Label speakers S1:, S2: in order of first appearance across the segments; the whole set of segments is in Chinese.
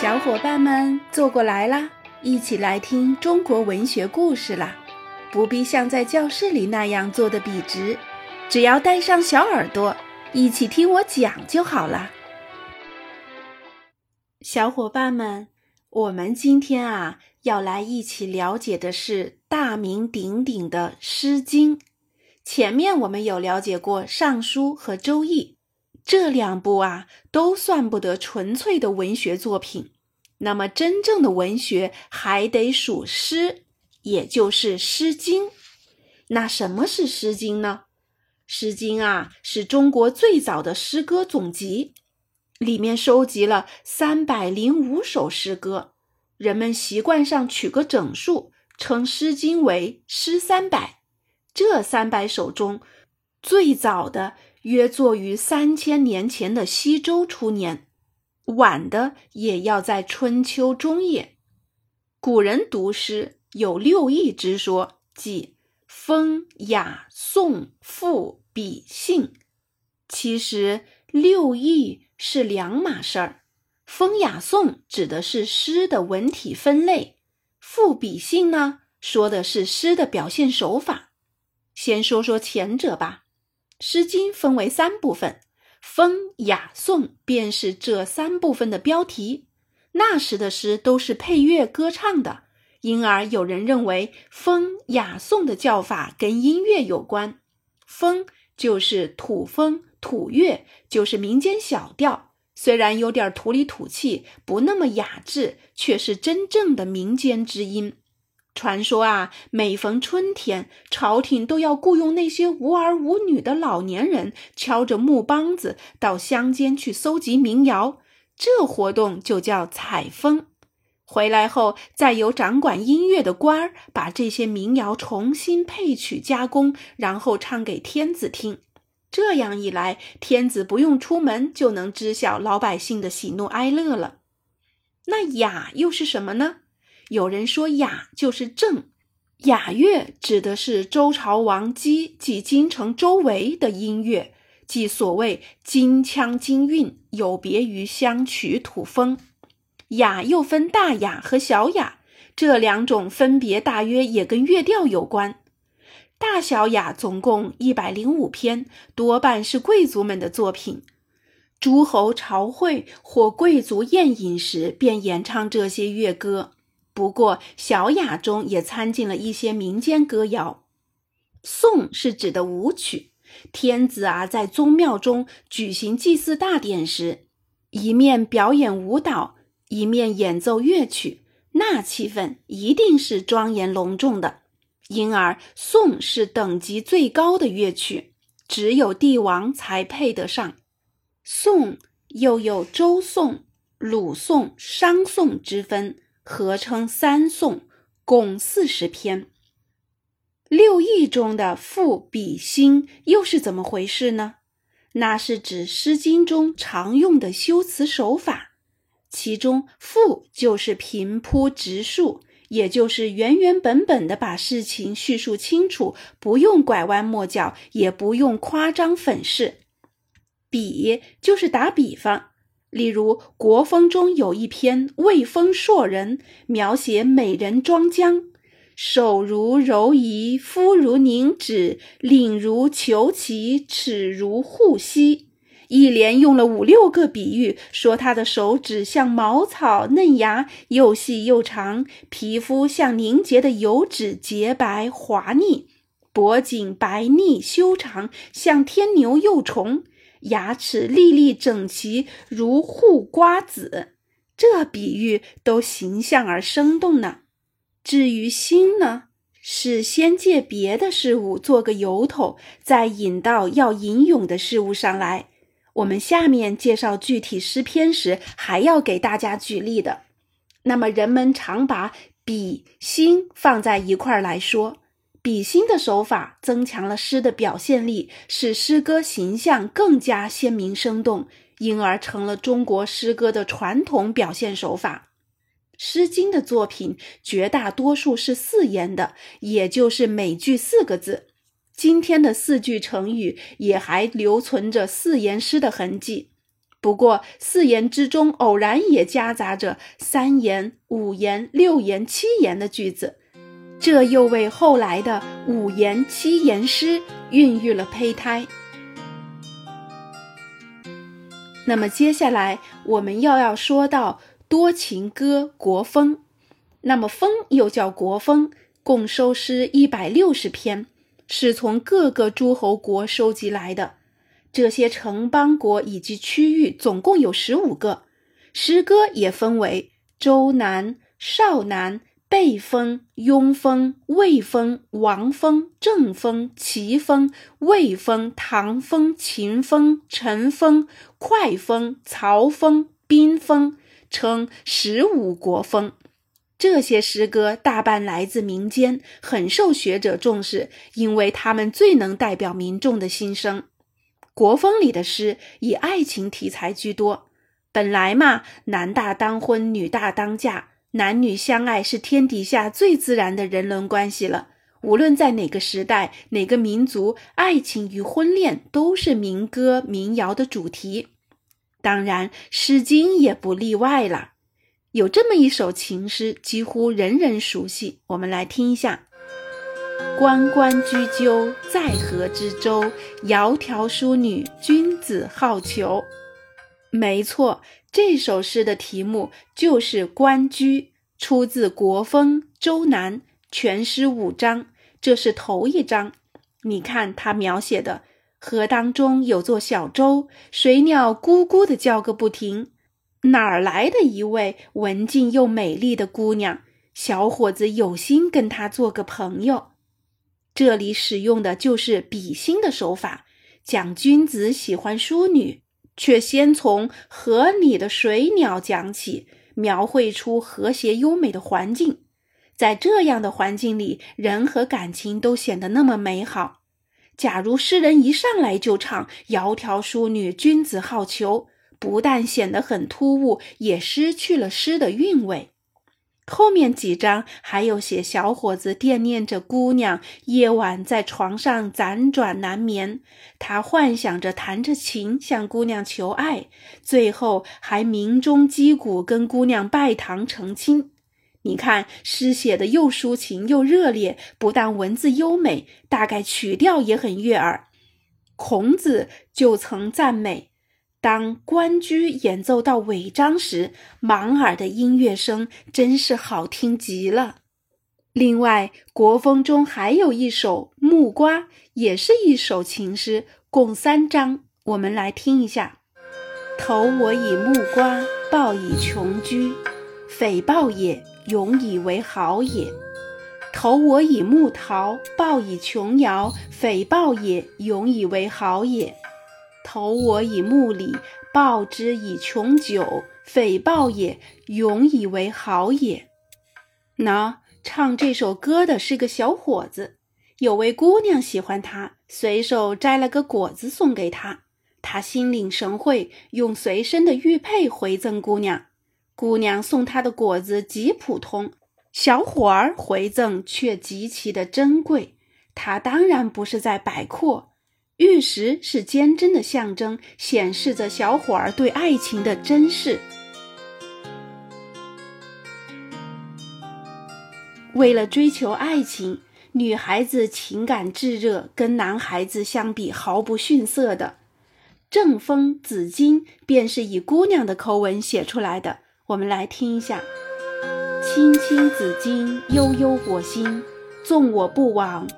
S1: 小伙伴们坐过来啦，一起来听中国文学故事啦！不必像在教室里那样坐得笔直，只要带上小耳朵，一起听我讲就好了。小伙伴们，我们今天啊，要来一起了解的是大名鼎鼎的《诗经》。前面我们有了解过《尚书》和《周易》。这两部啊，都算不得纯粹的文学作品。那么，真正的文学还得数诗，也就是《诗经》。那什么是《诗经》呢？《诗经》啊，是中国最早的诗歌总集，里面收集了三百零五首诗歌。人们习惯上取个整数，称《诗经》为“诗三百”。这三百首中，最早的。约作于三千年前的西周初年，晚的也要在春秋中叶。古人读诗有六艺之说，即风、雅、颂、赋、比、兴。其实六艺是两码事儿。风、雅、颂指的是诗的文体分类，赋、比、兴呢，说的是诗的表现手法。先说说前者吧。《诗经》分为三部分，风、雅、颂便是这三部分的标题。那时的诗都是配乐歌唱的，因而有人认为风、雅、颂的叫法跟音乐有关。风就是土风，土乐就是民间小调，虽然有点土里土气，不那么雅致，却是真正的民间之音。传说啊，每逢春天，朝廷都要雇佣那些无儿无女的老年人，敲着木梆子到乡间去搜集民谣。这活动就叫采风。回来后，再由掌管音乐的官儿把这些民谣重新配曲加工，然后唱给天子听。这样一来，天子不用出门就能知晓老百姓的喜怒哀乐了。那雅又是什么呢？有人说雅就是正，雅乐指的是周朝王姬及京城周围的音乐，即所谓金腔金韵，有别于乡曲土风。雅又分大雅和小雅，这两种分别大约也跟乐调有关。大小雅总共一百零五篇，多半是贵族们的作品，诸侯朝会或贵族宴饮时便演唱这些乐歌。不过，小雅中也参进了一些民间歌谣。颂是指的舞曲，天子啊在宗庙中举行祭祀大典时，一面表演舞蹈，一面演奏乐曲，那气氛一定是庄严隆重的。因而，颂是等级最高的乐曲，只有帝王才配得上。颂又有周颂、鲁颂、商颂之分。合称三颂，共四十篇。六艺中的赋、比、兴又是怎么回事呢？那是指《诗经》中常用的修辞手法，其中赋就是平铺直述，也就是原原本本的把事情叙述清楚，不用拐弯抹角，也不用夸张粉饰。比就是打比方。例如，《国风》中有一篇《魏风硕人》，描写美人庄姜，手如柔夷，肤如凝脂，领如虬蛴，齿如护膝，一连用了五六个比喻，说她的手指像茅草嫩芽，又细又长；皮肤像凝结的油脂，洁白滑腻；脖颈白腻修长，像天牛幼虫。牙齿粒粒整齐，如护瓜子，这比喻都形象而生动呢。至于心呢，是先借别的事物做个由头，再引到要引咏的事物上来。我们下面介绍具体诗篇时，还要给大家举例的。那么，人们常把比心放在一块儿来说。比心的手法增强了诗的表现力，使诗歌形象更加鲜明生动，因而成了中国诗歌的传统表现手法。《诗经》的作品绝大多数是四言的，也就是每句四个字。今天的四句成语也还留存着四言诗的痕迹。不过四言之中偶然也夹杂着三言、五言、六言、七言的句子，这又为后来的五言、七言诗孕育了胚胎。那么接下来我们又要说到多情歌国风。那么风又叫国风，共收诗一百六十篇，是从各个诸侯国收集来的。这些城邦国以及区域总共有十五个。诗歌也分为周南、邵南、背风、雍风、魏风、王风、郑风、齐风、魏风、唐风、秦风、陈风、快风、曹风、宾风，称十五国风。这些诗歌大半来自民间，很受学者重视，因为他们最能代表民众的心声。国风里的诗以爱情题材居多。本来嘛，男大当婚，女大当嫁，男女相爱是天底下最自然的人伦关系了。无论在哪个时代、哪个民族，爱情与婚恋都是民歌民谣的主题。当然，《诗经》也不例外了。有这么一首情诗，几乎人人熟悉。我们来听一下：“关关雎鸠，在河之洲。窈窕淑女，君子好逑。”没错，这首诗的题目就是《关雎》，出自《国风·周南》，全诗五章，这是头一章。你看它描写的河当中有座小舟，水鸟咕咕的叫个不停。哪儿来的一位文静又美丽的姑娘？小伙子有心跟她做个朋友。这里使用的就是比心的手法，讲君子喜欢淑女，却先从河里的水鸟讲起，描绘出和谐优美的环境。在这样的环境里，人和感情都显得那么美好。假如诗人一上来就唱“窈窕淑女，君子好逑”。不但显得很突兀，也失去了诗的韵味。后面几章还有写小伙子惦念着姑娘，夜晚在床上辗转难眠，他幻想着弹着琴向姑娘求爱，最后还鸣钟击鼓跟姑娘拜堂成亲。你看，诗写的又抒情又热烈，不但文字优美，大概曲调也很悦耳。孔子就曾赞美。当关雎演奏到尾章时，满耳的音乐声真是好听极了。另外，国风中还有一首《木瓜》，也是一首情诗，共三章。我们来听一下：投我以木瓜，报以琼琚。匪报也，永以为好也；投我以木桃，报以琼瑶。匪报也，永以为好也。投我以木李，报之以琼酒，匪报也，永以为好也。那唱这首歌的是个小伙子，有位姑娘喜欢他，随手摘了个果子送给他，他心领神会，用随身的玉佩回赠姑娘。姑娘送他的果子极普通，小伙儿回赠却极其的珍贵，他当然不是在摆阔。玉石是坚贞的象征，显示着小伙儿对爱情的珍视。为了追求爱情，女孩子情感炙热，跟男孩子相比毫不逊色的。正风紫金便是以姑娘的口吻写出来的。我们来听一下：“青青子衿，悠悠我心。纵我不往，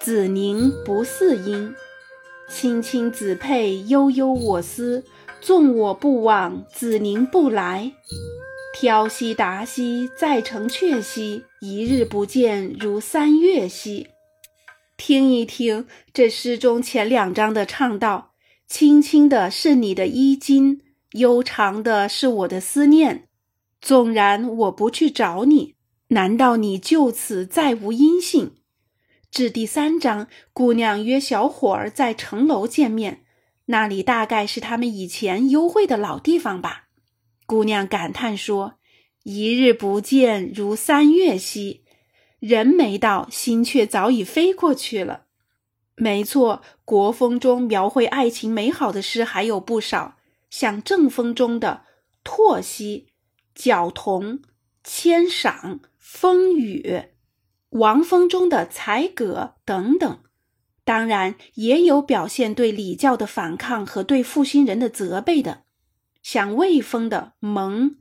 S1: 子宁不嗣音。”青青子佩，悠悠我思。纵我不往，子宁不来。挑兮达兮，在城阙兮。一日不见，如三月兮。听一听这诗中前两章的唱道：青青的是你的衣襟，悠长的是我的思念。纵然我不去找你，难道你就此再无音信？至第三章，姑娘约小伙儿在城楼见面，那里大概是他们以前幽会的老地方吧。姑娘感叹说：“一日不见，如三月兮。”人没到，心却早已飞过去了。没错，国风中描绘爱情美好的诗还有不少。像正风中的唾惜、角童、千赏、风雨，王风中的才葛等等。当然，也有表现对礼教的反抗和对负心人的责备的，像魏风的蒙、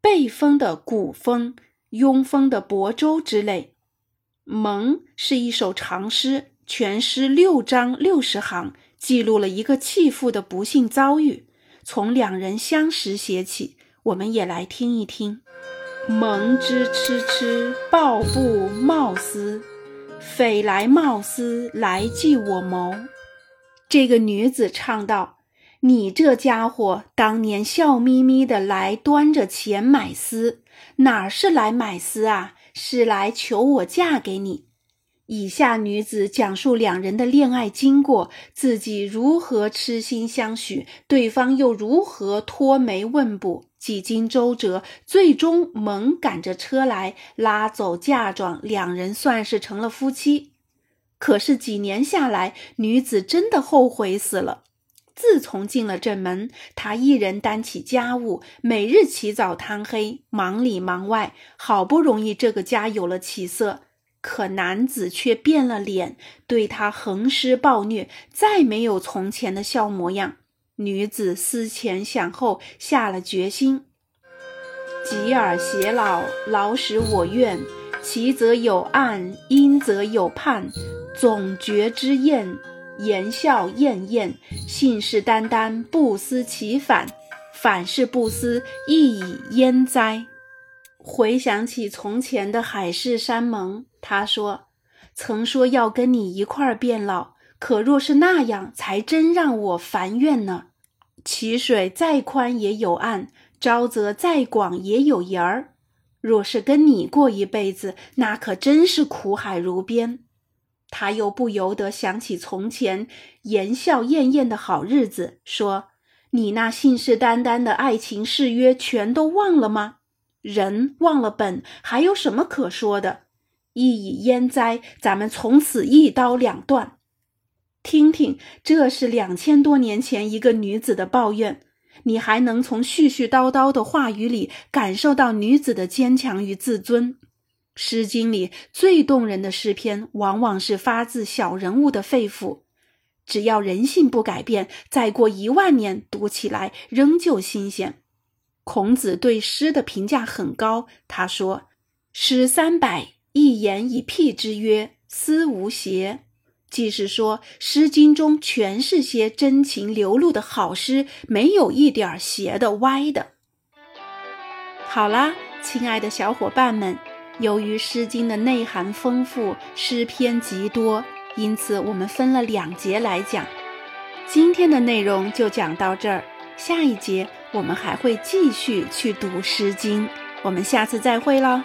S1: 背风的古风、庸风的亳州之类。蒙是一首长诗，全诗六章六十行，记录了一个弃妇的不幸遭遇，从两人相识写起。我们也来听一听：蒙之痴痴，抱布冒思，匪来冒思来计我谋。这个女子唱道：“你这家伙当年笑眯眯的来端着钱买丝，哪是来买丝啊？”是来求我嫁给你。以下女子讲述两人的恋爱经过，自己如何痴心相许，对方又如何托媒问卜，几经周折，最终猛赶着车来拉走嫁妆，两人算是成了夫妻。可是几年下来，女子真的后悔死了。自从进了正门，他一人担起家务，每日起早贪黑，忙里忙外，好不容易这个家有了起色，可男子却变了脸，对他横施暴虐，再没有从前的笑模样。女子思前想后，下了决心：吉尔偕老，老使我愿；奇则有暗，阴则有判，总觉之厌。言笑晏晏，信誓旦旦，不思其反；反是不思，亦以焉哉？回想起从前的海誓山盟，他说：“曾说要跟你一块儿变老，可若是那样，才真让我烦怨呢。其水再宽也有岸，沼泽再广也有沿儿。若是跟你过一辈子，那可真是苦海如边。”他又不由得想起从前言笑晏晏的好日子，说：“你那信誓旦旦的爱情誓约，全都忘了吗？人忘了本，还有什么可说的？一以焉哉？咱们从此一刀两断。听听，这是两千多年前一个女子的抱怨，你还能从絮絮叨叨的话语里感受到女子的坚强与自尊。”《诗经》里最动人的诗篇，往往是发自小人物的肺腑。只要人性不改变，再过一万年，读起来仍旧新鲜。孔子对诗的评价很高，他说：“诗三百，一言以辟之，曰思无邪。”即是说，《诗经》中全是些真情流露的好诗，没有一点邪的、歪的。好啦，亲爱的小伙伴们。由于《诗经》的内涵丰富，诗篇极多，因此我们分了两节来讲。今天的内容就讲到这儿，下一节我们还会继续去读《诗经》，我们下次再会喽。